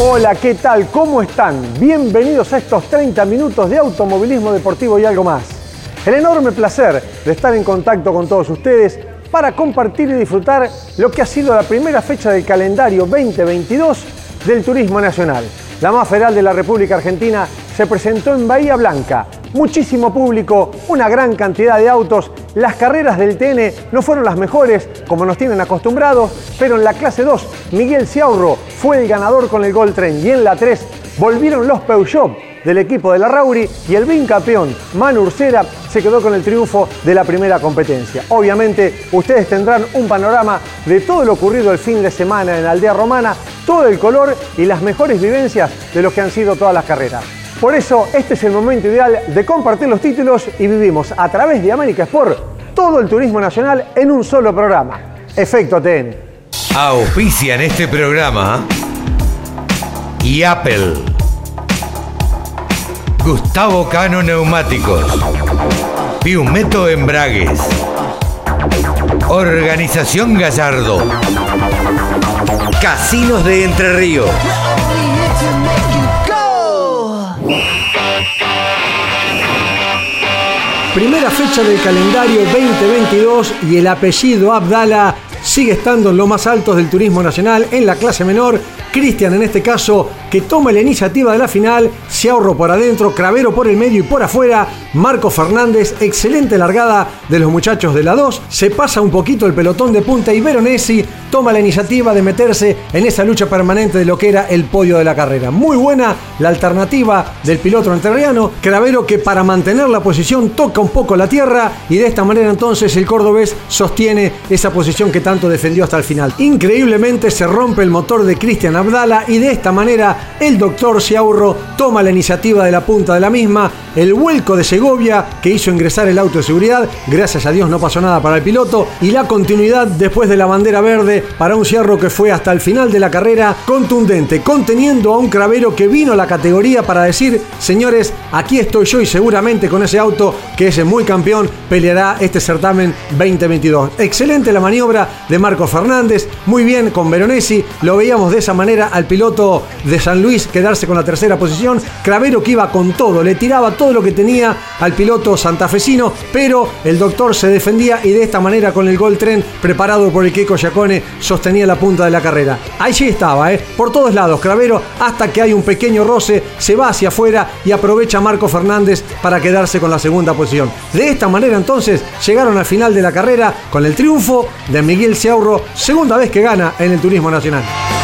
Hola, ¿qué tal? ¿Cómo están? Bienvenidos a estos 30 minutos de automovilismo deportivo y algo más. El enorme placer de estar en contacto con todos ustedes para compartir y disfrutar lo que ha sido la primera fecha del calendario 2022 del Turismo Nacional. La más federal de la República Argentina se presentó en Bahía Blanca. Muchísimo público, una gran cantidad de autos. Las carreras del TN no fueron las mejores, como nos tienen acostumbrados, pero en la clase 2, Miguel Ciaurro fue el ganador con el Gol Tren y en la 3 volvieron los Peugeot del equipo de la Rauri y el bicampeón Manu Ursera se quedó con el triunfo de la primera competencia. Obviamente ustedes tendrán un panorama de todo lo ocurrido el fin de semana en Aldea Romana, todo el color y las mejores vivencias de lo que han sido todas las carreras. Por eso este es el momento ideal de compartir los títulos y vivimos a través de América Sport todo el turismo nacional en un solo programa. Efecto TN. En este programa y Apple. Gustavo Cano Neumáticos. Piumeto Embragues. Organización Gallardo. Casinos de Entre Ríos. Primera fecha del calendario 2022 y el apellido Abdala sigue estando en lo más altos del turismo nacional en la clase menor. Cristian en este caso que toma la iniciativa de la final, se ahorro por adentro, Cravero por el medio y por afuera, Marco Fernández, excelente largada de los muchachos de la 2, se pasa un poquito el pelotón de punta y Veronesi toma la iniciativa de meterse en esa lucha permanente de lo que era el podio de la carrera. Muy buena la alternativa del piloto entrerriano, Cravero que para mantener la posición toca un poco la tierra y de esta manera entonces el cordobés sostiene esa posición que tanto defendió hasta el final. Increíblemente se rompe el motor de Cristian Abdala y de esta manera el doctor Ciaurro toma la iniciativa de la punta de la misma, el vuelco de Segovia que hizo ingresar el auto de seguridad, gracias a Dios no pasó nada para el piloto, y la continuidad después de la bandera verde para un Ciarro que fue hasta el final de la carrera contundente, conteniendo a un cravero que vino a la categoría para decir, señores, aquí estoy yo y seguramente con ese auto que es muy campeón peleará este certamen 2022. Excelente la maniobra de Marco Fernández, muy bien con Veronesi, lo veíamos de esa manera al piloto de San Luis quedarse con la tercera posición, Cravero que iba con todo, le tiraba todo lo que tenía al piloto santafesino, pero el doctor se defendía y de esta manera con el gol tren preparado por el Keiko Giacone sostenía la punta de la carrera. Allí estaba, ¿eh? por todos lados, Cravero, hasta que hay un pequeño roce, se va hacia afuera y aprovecha Marco Fernández para quedarse con la segunda posición. De esta manera entonces llegaron al final de la carrera con el triunfo de Miguel Ciaurro, segunda vez que gana en el Turismo Nacional.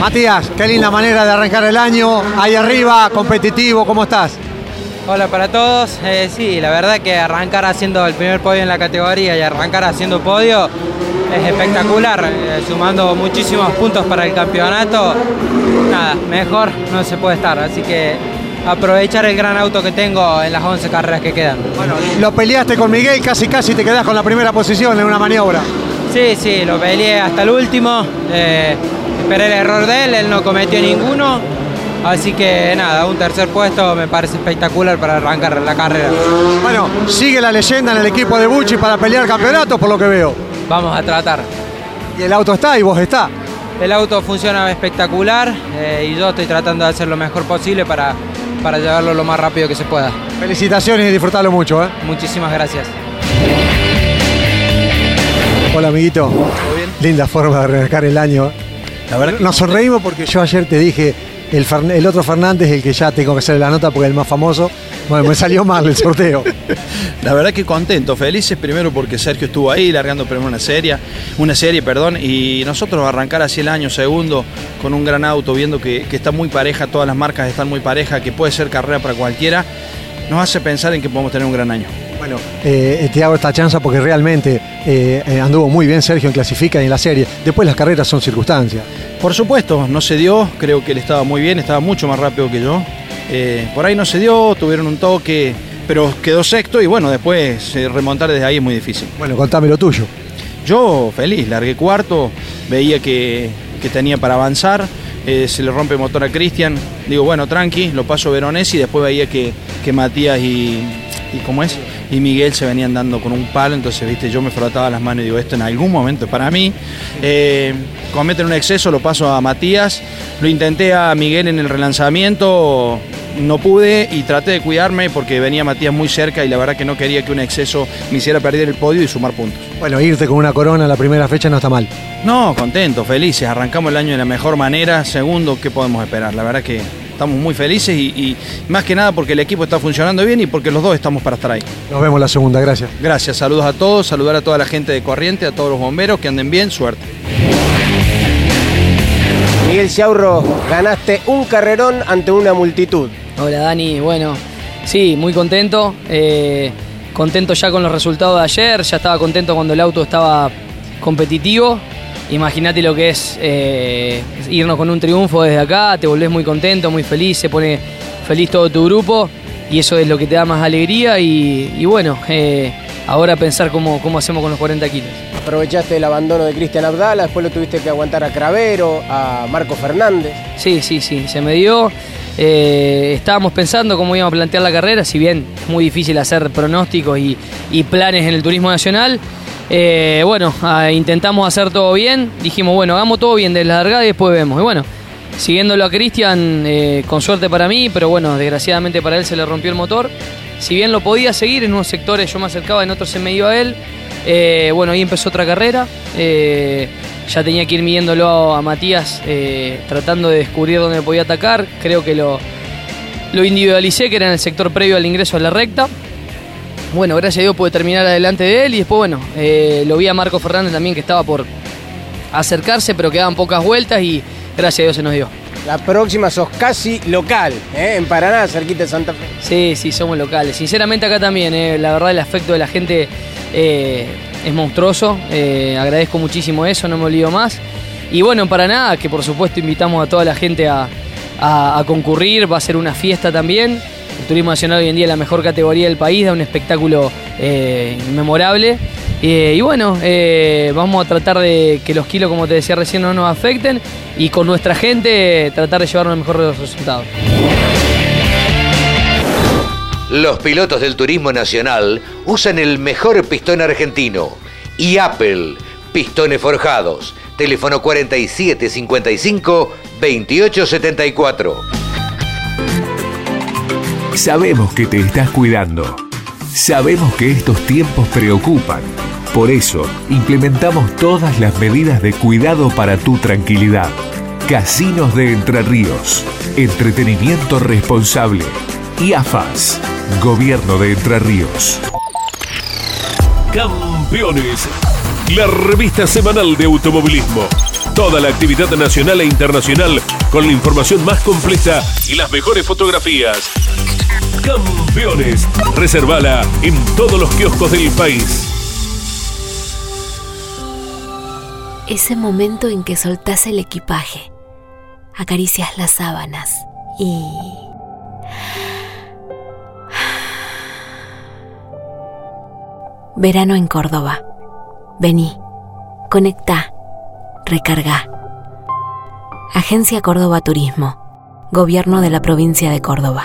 Matías, qué linda manera de arrancar el año, ahí arriba, competitivo, ¿cómo estás? Hola para todos. Eh, sí, la verdad que arrancar haciendo el primer podio en la categoría y arrancar haciendo podio es espectacular, eh, sumando muchísimos puntos para el campeonato. Nada, mejor no se puede estar, así que aprovechar el gran auto que tengo en las 11 carreras que quedan. Bueno, lo peleaste con Miguel, casi casi te quedás con la primera posición en una maniobra. Sí, sí, lo peleé hasta el último. Eh, esperé el error de él, él no cometió ninguno. Así que nada, un tercer puesto me parece espectacular para arrancar la carrera. Bueno, sigue la leyenda en el equipo de Bucci para pelear campeonato, por lo que veo. Vamos a tratar. Y el auto está y vos está. El auto funciona espectacular eh, y yo estoy tratando de hacer lo mejor posible para, para llevarlo lo más rápido que se pueda. Felicitaciones y disfrutarlo mucho. ¿eh? Muchísimas gracias. Hola, amiguito. ¿Todo bien? Linda forma de arrancar el año. La verdad que Nos sonreímos porque yo ayer te dije, el otro Fernández, el que ya tengo que hacer la nota porque es el más famoso. Bueno, me salió mal el sorteo. La verdad que contento, felices primero porque Sergio estuvo ahí largando primero una serie, una serie, perdón, y nosotros arrancar así el año segundo con un gran auto, viendo que, que está muy pareja, todas las marcas están muy pareja, que puede ser carrera para cualquiera. nos hace pensar en que podemos tener un gran año. Bueno, eh, te hago esta chance porque realmente eh, eh, anduvo muy bien Sergio en clasifica y en la serie. Después las carreras son circunstancias. Por supuesto, no se dio, creo que él estaba muy bien, estaba mucho más rápido que yo. Eh, por ahí no se dio, tuvieron un toque, pero quedó sexto y bueno, después remontar desde ahí es muy difícil. Bueno, contame lo tuyo. Yo feliz, largué cuarto, veía que, que tenía para avanzar, eh, se le rompe el motor a Cristian, digo bueno, tranqui, lo paso a Veronesi y después veía que, que Matías y, y ¿cómo es? Y Miguel se venían dando con un palo, entonces viste, yo me frotaba las manos y digo, esto en algún momento para mí. Eh, cometen un exceso, lo paso a Matías, lo intenté a Miguel en el relanzamiento, no pude y traté de cuidarme porque venía Matías muy cerca y la verdad que no quería que un exceso me hiciera perder el podio y sumar puntos. Bueno, irte con una corona la primera fecha no está mal. No, contentos, felices, arrancamos el año de la mejor manera, segundo, ¿qué podemos esperar? La verdad que estamos muy felices y, y más que nada porque el equipo está funcionando bien y porque los dos estamos para estar ahí. Nos vemos la segunda, gracias. Gracias, saludos a todos, saludar a toda la gente de Corriente, a todos los bomberos, que anden bien, suerte. Miguel Ciaurro, ganaste un carrerón ante una multitud. Hola Dani, bueno, sí, muy contento. eh, contento ya con los resultados de ayer, ya estaba contento cuando el auto estaba competitivo. Imagínate lo que es eh, irnos con un triunfo desde acá, te volvés muy contento, muy feliz, se pone feliz todo tu grupo y eso es lo que te da más alegría y, y bueno, eh, ahora pensar cómo, cómo hacemos con los 40 kilos. Aprovechaste el abandono de Cristian Abdala, después lo tuviste que aguantar a Cravero, a Marco Fernández. Sí, sí, sí, se me dio. Eh, estábamos pensando cómo íbamos a plantear la carrera, si bien es muy difícil hacer pronósticos y, y planes en el turismo nacional. Eh, bueno, ah, intentamos hacer todo bien. Dijimos, bueno, hagamos todo bien de la largada y después vemos. Y bueno, siguiéndolo a Cristian, eh, con suerte para mí, pero bueno, desgraciadamente para él se le rompió el motor. Si bien lo podía seguir, en unos sectores yo me acercaba, en otros se me iba él. Eh, bueno, ahí empezó otra carrera. Ya tenía que ir midiéndolo a Matías, eh, tratando de descubrir dónde podía atacar. Creo que lo, lo individualicé, que era en el sector previo al ingreso a la recta. Bueno, gracias a Dios pude terminar adelante de él y después, bueno, eh, lo vi a Marco Fernández también que estaba por acercarse, pero quedaban pocas vueltas y gracias a Dios se nos dio. La próxima sos casi local, ¿eh? en Paraná, cerquita de Santa Fe. Sí, sí, somos locales. Sinceramente acá también, eh, la verdad el afecto de la gente eh, es monstruoso. Eh, agradezco muchísimo eso, no me olvido más. Y bueno, en Paraná, que por supuesto invitamos a toda la gente a, a- a concurrir, va a ser una fiesta también. El Turismo Nacional hoy en día es la mejor categoría del país, da un espectáculo eh, memorable. Eh, y bueno, eh, vamos a tratar de que los kilos, como te decía recién, no nos afecten y con nuestra gente tratar de llevarnos mejor los resultados. Los pilotos del turismo nacional usan el mejor pistón argentino. Y Apple, pistones forjados. Teléfono 4755-2874. Sabemos que te estás cuidando. Sabemos que estos tiempos preocupan. Por eso, implementamos todas las medidas de cuidado para tu tranquilidad. Casinos de Entre Ríos. Entretenimiento responsable. Y AFAS. Gobierno de Entre Ríos. Campeones. La revista semanal de automovilismo. Toda la actividad nacional e internacional con la información más completa y las mejores fotografías. Campeones. Reservala en todos los kioscos del país. Ese momento en que soltás el equipaje, acaricias las sábanas y... Verano en Córdoba. Vení, conectá, recarga. Agencia Córdoba Turismo. Gobierno de la provincia de Córdoba.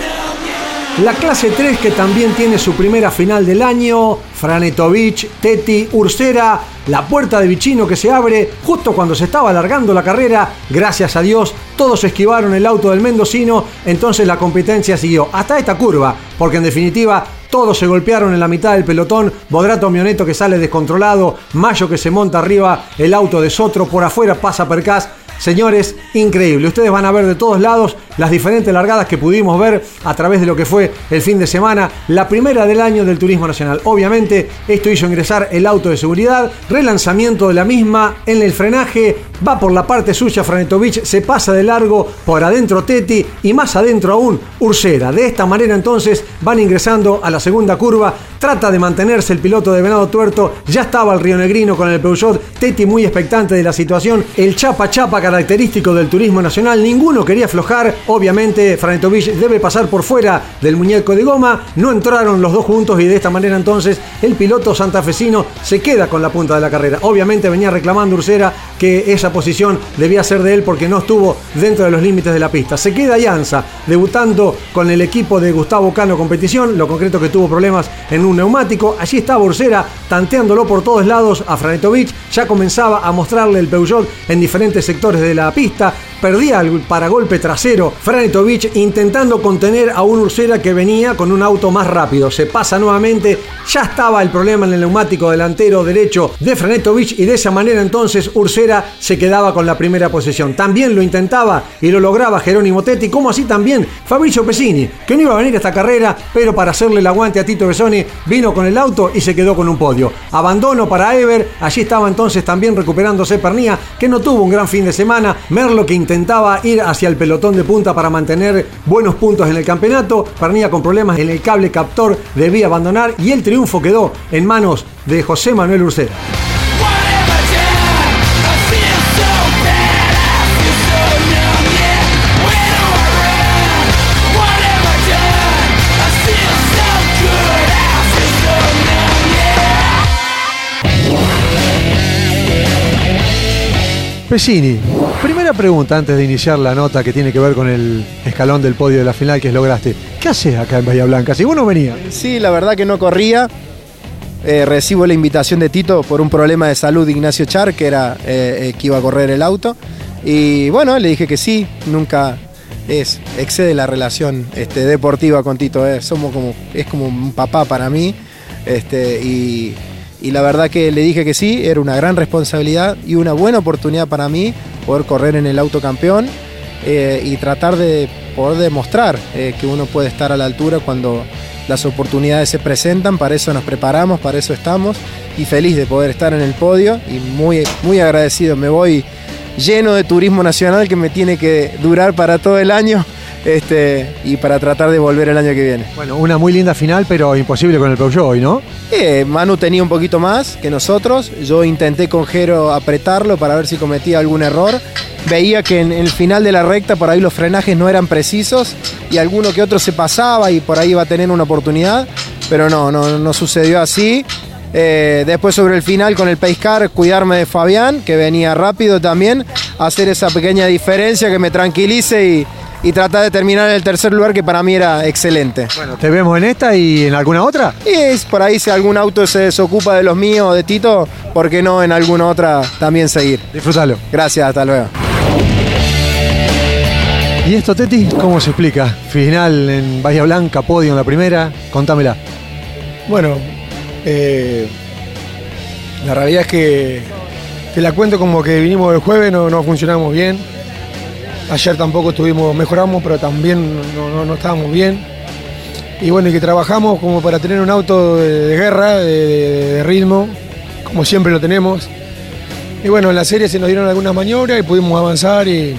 La clase 3 que también tiene su primera final del año, Franetovic, Teti, Ursera, la puerta de Vicino que se abre justo cuando se estaba alargando la carrera, gracias a Dios todos esquivaron el auto del mendocino, entonces la competencia siguió hasta esta curva, porque en definitiva todos se golpearon en la mitad del pelotón, Bodrato Mioneto que sale descontrolado, Mayo que se monta arriba, el auto de Sotro, por afuera pasa Percas, Señores, increíble. Ustedes van a ver de todos lados las diferentes largadas que pudimos ver a través de lo que fue el fin de semana, la primera del año del Turismo Nacional. Obviamente, esto hizo ingresar el auto de seguridad, relanzamiento de la misma en el frenaje, va por la parte suya Franetovich, se pasa de largo por adentro Teti y más adentro aún Ursera. De esta manera entonces van ingresando a la segunda curva, trata de mantenerse el piloto de Venado Tuerto, ya estaba el Río Negrino con el Peugeot, Teti muy expectante de la situación, el chapa chapa característico del turismo nacional, ninguno quería aflojar, obviamente Franetovich debe pasar por fuera del muñeco de goma, no entraron los dos juntos y de esta manera entonces el piloto santafesino se queda con la punta de la carrera. Obviamente venía reclamando Ursera que esa posición debía ser de él porque no estuvo dentro de los límites de la pista. Se queda Llanza debutando con el equipo de Gustavo Cano Competición, lo concreto que tuvo problemas en un neumático. Allí estaba Ursera tanteándolo por todos lados a Franetovich, ya comenzaba a mostrarle el Peugeot en diferentes sectores de la pista, perdía el paragolpe trasero. Franetovich intentando contener a un Ursera que venía con un auto más rápido. Se pasa nuevamente, ya estaba el problema en el neumático delantero derecho de Franetovich y de esa manera entonces Ursera se quedaba con la primera posición. También lo intentaba y lo lograba Jerónimo Tetti, como así también Fabricio Pesini, que no iba a venir a esta carrera, pero para hacerle el aguante a Tito Besoni vino con el auto y se quedó con un podio. Abandono para Ever, allí estaba entonces también recuperándose Pernía, que no tuvo un gran fin de semana. Merlo que intentaba ir hacia el pelotón de punta para mantener buenos puntos en el campeonato. Pernía con problemas en el cable captor debía abandonar y el triunfo quedó en manos de José Manuel Ursera. Pesini, primera pregunta antes de iniciar la nota que tiene que ver con el escalón del podio de la final que lograste. ¿Qué haces acá en Bahía Blanca? Si vos no venías. Sí, la verdad que no corría. Eh, recibo la invitación de Tito por un problema de salud de Ignacio Char, que era eh, eh, que iba a correr el auto. Y bueno, le dije que sí, nunca es, excede la relación este, deportiva con Tito. Somos como, es como un papá para mí. Este, y, y la verdad que le dije que sí, era una gran responsabilidad y una buena oportunidad para mí poder correr en el autocampeón eh, y tratar de poder demostrar eh, que uno puede estar a la altura cuando las oportunidades se presentan, para eso nos preparamos, para eso estamos y feliz de poder estar en el podio y muy, muy agradecido, me voy lleno de turismo nacional que me tiene que durar para todo el año este, y para tratar de volver el año que viene. Bueno, una muy linda final, pero imposible con el Peugeot hoy, ¿no? Eh, Manu tenía un poquito más que nosotros. Yo intenté con Jero apretarlo para ver si cometía algún error. Veía que en el final de la recta por ahí los frenajes no eran precisos y alguno que otro se pasaba y por ahí iba a tener una oportunidad, pero no, no, no sucedió así. Eh, después sobre el final con el Pace cuidarme de Fabián, que venía rápido también, hacer esa pequeña diferencia que me tranquilice y, y tratar de terminar en el tercer lugar que para mí era excelente. Bueno, ¿te vemos en esta y en alguna otra? Y es por ahí si algún auto se desocupa de los míos o de Tito, ¿por qué no en alguna otra también seguir? Disfrútalo. Gracias, hasta luego. ¿Y esto, Teti, cómo se explica? Final en Bahía Blanca, podio en la primera, contámela. Bueno, eh, la realidad es que te la cuento como que vinimos el jueves, no, no funcionamos bien Ayer tampoco estuvimos, mejoramos, pero también no, estábamos bien. Y bueno, y que trabajamos como para tener un auto de, guerra, de, ritmo, como siempre lo tenemos. Y bueno, en la serie se nos dieron algunas maniobras y pudimos avanzar y,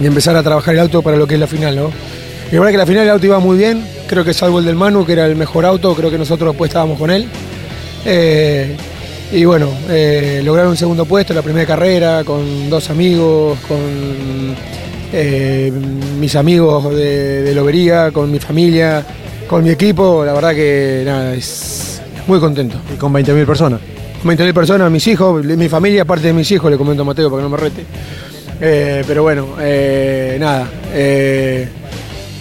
empezar a trabajar el auto para lo que es la final, ¿no? Y la verdad que la final el auto iba muy bien, creo que salvo el del Manu, que era el mejor auto, creo que nosotros después estábamos con él. Eh, y bueno, eh, lograr un segundo puesto, la primera carrera, con dos amigos, con eh, mis amigos de, Lobería, con mi familia, con mi equipo, la verdad que nada, es muy contento. Y con 20.000 personas. 20.000 personas, mis hijos, mi familia, aparte de mis hijos, le comento a Mateo para que no me rete. Eh, pero bueno, eh, nada.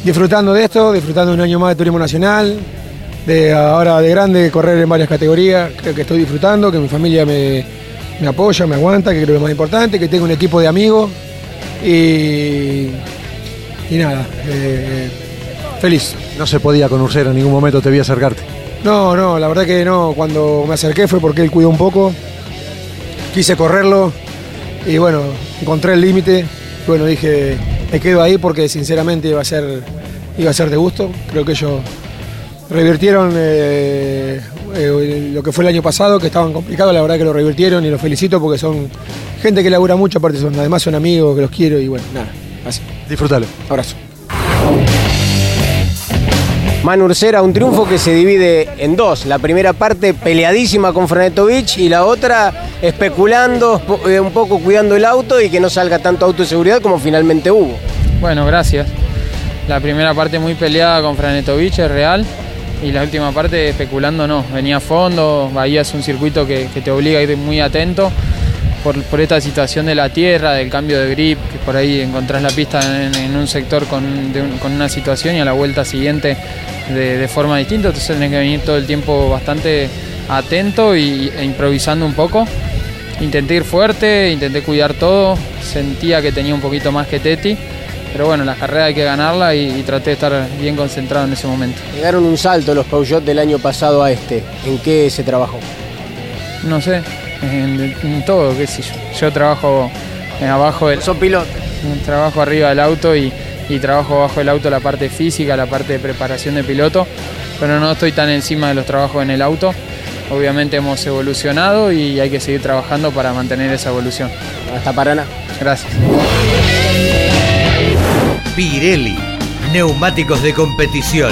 disfrutando de esto, disfrutando de un año más de turismo nacional, de ahora de grande correr en varias categorías, creo que estoy disfrutando, que mi familia me, me apoya, me aguanta, que creo que es lo más importante, que tengo un equipo de amigos y, y nada, eh, feliz. No se podía con Ursera, en ningún momento te vi acercarte. No, no, la verdad que no. Cuando me acerqué fue porque él cuidó un poco. Quise correrlo y bueno, encontré el límite. Bueno, dije, me quedo ahí porque sinceramente iba a ser, iba a ser de gusto. Creo que ellos revirtieron eh, eh, lo que fue el año pasado, que estaban complicados, la verdad que lo revirtieron y los felicito porque son gente que labura mucho, aparte son, además son amigos, que los quiero y bueno, nada, así. Disfrútalo. Abrazo. Manu Ursera, un triunfo que se divide en dos. La primera parte peleadísima con Franetovic y la otra especulando, eh, un poco cuidando el auto y que no salga tanto auto de seguridad como finalmente hubo. Bueno, gracias. La primera parte muy peleada con Franetovic, es real. Y la última parte especulando no. Venía a fondo, Bahía es un circuito que, te obliga a ir muy atento por, por esta situación de la tierra, del cambio de grip, que por ahí encontrás la pista en, un sector con, con una situación y a la vuelta siguiente de, de forma distinta. Entonces tenés que venir todo el tiempo bastante atento y, e improvisando un poco. Intenté ir fuerte, intenté cuidar todo, sentía que tenía un poquito más que Teti, pero bueno, las carreras hay que ganarla y, y traté de estar bien concentrado en ese momento. Llegaron un salto los Peugeot del año pasado a este. ¿En qué se trabajó? No sé, en, en todo, qué sé yo. Yo trabajo en abajo del... Son piloto. Trabajo arriba del auto y, y trabajo abajo del auto la parte física, la parte de preparación de piloto, pero no estoy tan encima de los trabajos en el auto. Obviamente hemos evolucionado y hay que seguir trabajando para mantener esa evolución. Hasta Paraná. Gracias. Pirelli, neumáticos de competición.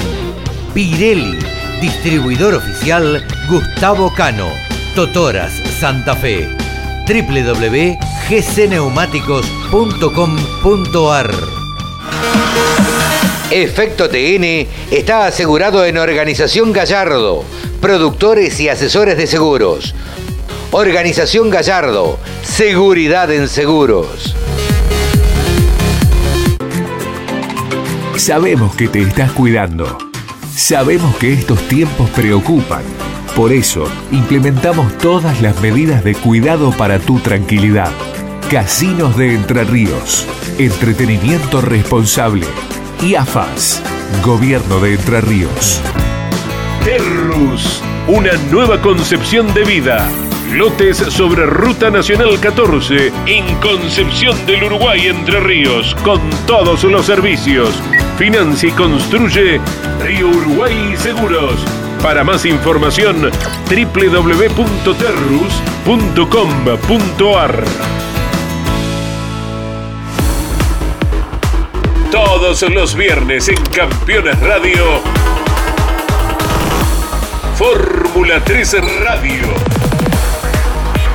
Pirelli, distribuidor oficial Gustavo Cano, Totoras, Santa Fe. www.gcneumáticos.com.ar Efecto TN está asegurado en Organización Gallardo, productores y asesores de seguros. Organización Gallardo, seguridad en seguros. Sabemos que te estás cuidando. Sabemos que estos tiempos preocupan. Por eso, implementamos todas las medidas de cuidado para tu tranquilidad. Casinos de Entre Ríos. Entretenimiento responsable. Y AFAS. Gobierno de Entre Ríos. Terrus. Una nueva concepción de vida. Lotes sobre Ruta Nacional 14 en Concepción del Uruguay Entre Ríos con todos los servicios. Financia y construye Río Uruguay Seguros. Para más información www.terrus.com.ar Todos los viernes en Campeones Radio. Fórmula 3 Radio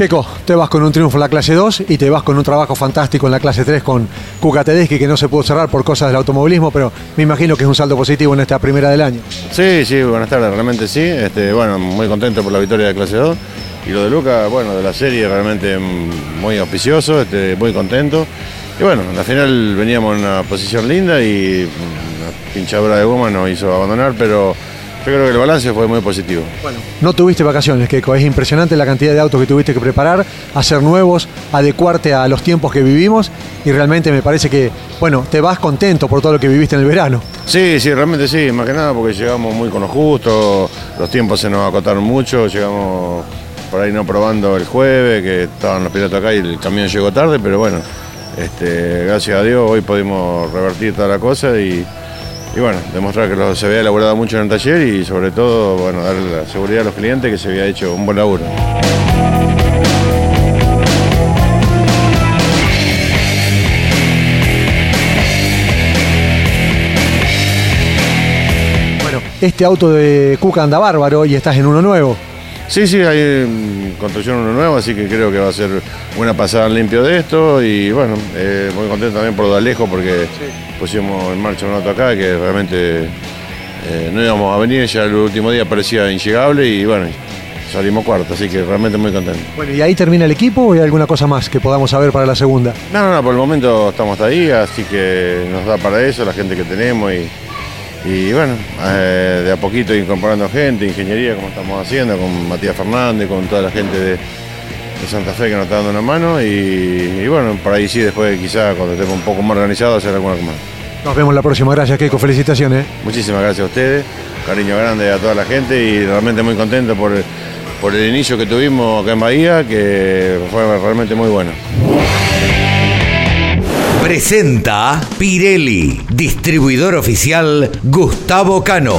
Keco, te vas con un triunfo en la clase 2 y te vas con un trabajo fantástico en la clase 3 con Cuca Tedeschi, que no se pudo cerrar por cosas del automovilismo, pero me imagino que es un saldo positivo en esta primera del año. Sí, sí, buenas tardes, realmente sí. Este, bueno, muy contento por la victoria de clase 2. Y lo de Luca, bueno, de la serie realmente muy auspicioso, este, muy contento. Y bueno, al final veníamos en una posición linda y una pinchadura de goma nos hizo abandonar, pero yo creo que el balance fue muy positivo. No tuviste vacaciones, Keco. Es impresionante la cantidad de autos que tuviste que preparar, hacer nuevos, adecuarte a los tiempos que vivimos y realmente me parece que, bueno, te vas contento por todo lo que viviste en el verano. Sí, sí, realmente sí, más que nada porque llegamos muy con lo justo, los tiempos se nos acotaron mucho, llegamos por ahí no probando el jueves, que estaban los pilotos acá y el camión llegó tarde, pero bueno, este, gracias a Dios hoy pudimos revertir toda la cosa y, y bueno, demostrar que se había elaborado mucho en el taller y sobre todo, bueno, dar la seguridad a los clientes que se había hecho un buen laburo. Bueno, Este auto de Cuca anda bárbaro y estás en uno nuevo. Sí, sí, hay mm, construcción uno nuevo, así que creo que va a ser una pasada limpio de esto y bueno, eh, muy contento también por lo de Alejo porque pusimos en marcha un auto acá que realmente eh, no íbamos a venir, ya el último día parecía inllegable y bueno, salimos cuarto, así que realmente muy contento. Bueno, ¿y ahí termina el equipo o hay alguna cosa más que podamos saber para la segunda? No, no, no, por el momento estamos hasta ahí, así que nos da para eso la gente que tenemos y, y bueno, eh, de a poquito incorporando gente, ingeniería como estamos haciendo, con Matías Fernández, con toda la gente de, de Santa Fe que nos está dando una mano y, y bueno, por ahí sí, después quizá cuando estemos un poco más organizados hacer alguna más. Nos vemos la próxima. Gracias, Keiko. Felicitaciones. Muchísimas gracias a ustedes, cariño grande a toda la gente y realmente muy contento por, por el inicio que tuvimos acá en Bahía, que fue realmente muy bueno. Presenta Pirelli, distribuidor oficial Gustavo Cano.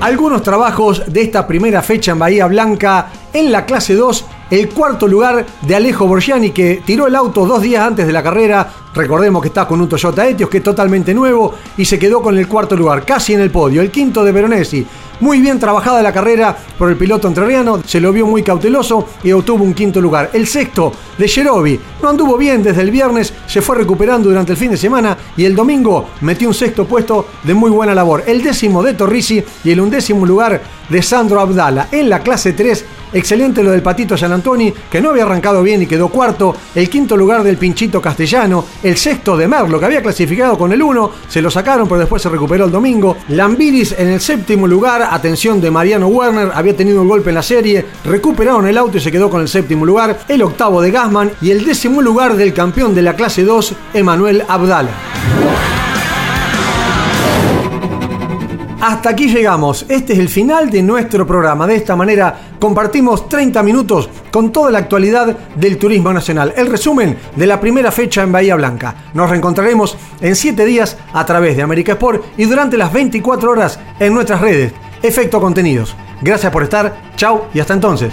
Algunos trabajos de esta primera fecha en Bahía Blanca en la clase 2 el cuarto lugar de Alejo Borgiani que tiró el auto dos días antes de la carrera. Recordemos que está con un Toyota Etios que es totalmente nuevo y se quedó con el cuarto lugar, casi en el podio. El quinto de Veronesi. Muy bien trabajada la carrera por el piloto entrerriano, se lo vio muy cauteloso y obtuvo un quinto lugar. El sexto de Jerobi no anduvo bien desde el viernes, se fue recuperando durante el fin de semana y el domingo metió un sexto puesto de muy buena labor. El décimo de Torrisi y el undécimo lugar de Sandro Abdala. En la clase 3 Excelente lo del Patito San Antoni, que no había arrancado bien y quedó cuarto. El quinto lugar del Pinchito Castellano. El sexto de Merlo, que había clasificado con el 1. Se lo sacaron, pero después se recuperó el domingo. Lambiris en el séptimo lugar. Atención de Mariano Werner. Había tenido un golpe en la serie. Recuperaron el auto y se quedó con el séptimo lugar. El octavo de Gasman. Y el décimo lugar del campeón de la clase 2, Emanuel Abdala. Hasta aquí llegamos. Este es el final de nuestro programa. De esta manera compartimos 30 minutos con toda la actualidad del turismo nacional. El resumen de la primera fecha en Bahía Blanca. Nos reencontraremos en 7 días a través de América Sport y durante las 24 horas en nuestras redes. Efecto Contenidos. Gracias por estar. Chau y hasta entonces.